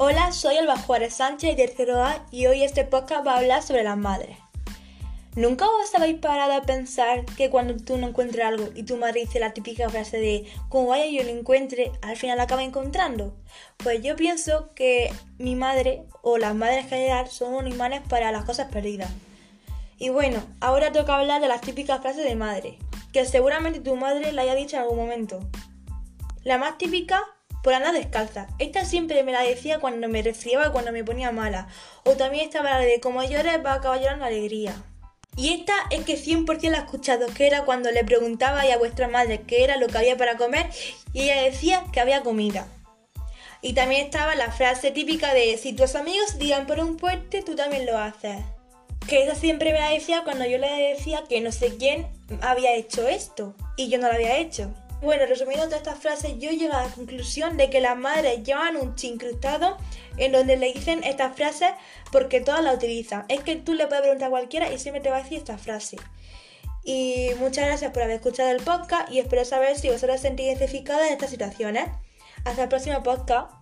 Hola, soy Alba Juárez Sánchez de tercero A y hoy este podcast va a hablar sobre las madres. ¿Nunca os habéis parado a pensar que cuando tú no encuentras algo y tu madre dice la típica frase de como vaya yo lo encuentre, al final acaba encontrando? Pues yo pienso que mi madre o las madres en general son unos imanes para las cosas perdidas. Y bueno, ahora toca hablar de las típicas frases de madre, que seguramente tu madre la haya dicho en algún momento. La más típica por andar descalza. Esta siempre me la decía cuando me resfriaba, cuando me ponía mala. O también estaba la de como llores va a acabar llorando alegría. Y esta es que 100% la he escuchado, que era cuando le preguntaba a vuestra madre qué era lo que había para comer y ella decía que había comida. Y también estaba la frase típica de si tus amigos digan por un puente, tú también lo haces. Que esa siempre me la decía cuando yo le decía que no sé quién había hecho esto y yo no lo había hecho. Bueno, resumiendo todas estas frases, yo llego a la conclusión de que las madres llevan un chincrustado en donde le dicen estas frases porque todas la utilizan. Es que tú le puedes preguntar a cualquiera y siempre te va a decir esta frase. Y muchas gracias por haber escuchado el podcast y espero saber si vosotros os sentís identificadas en estas situaciones. Hasta el próximo podcast.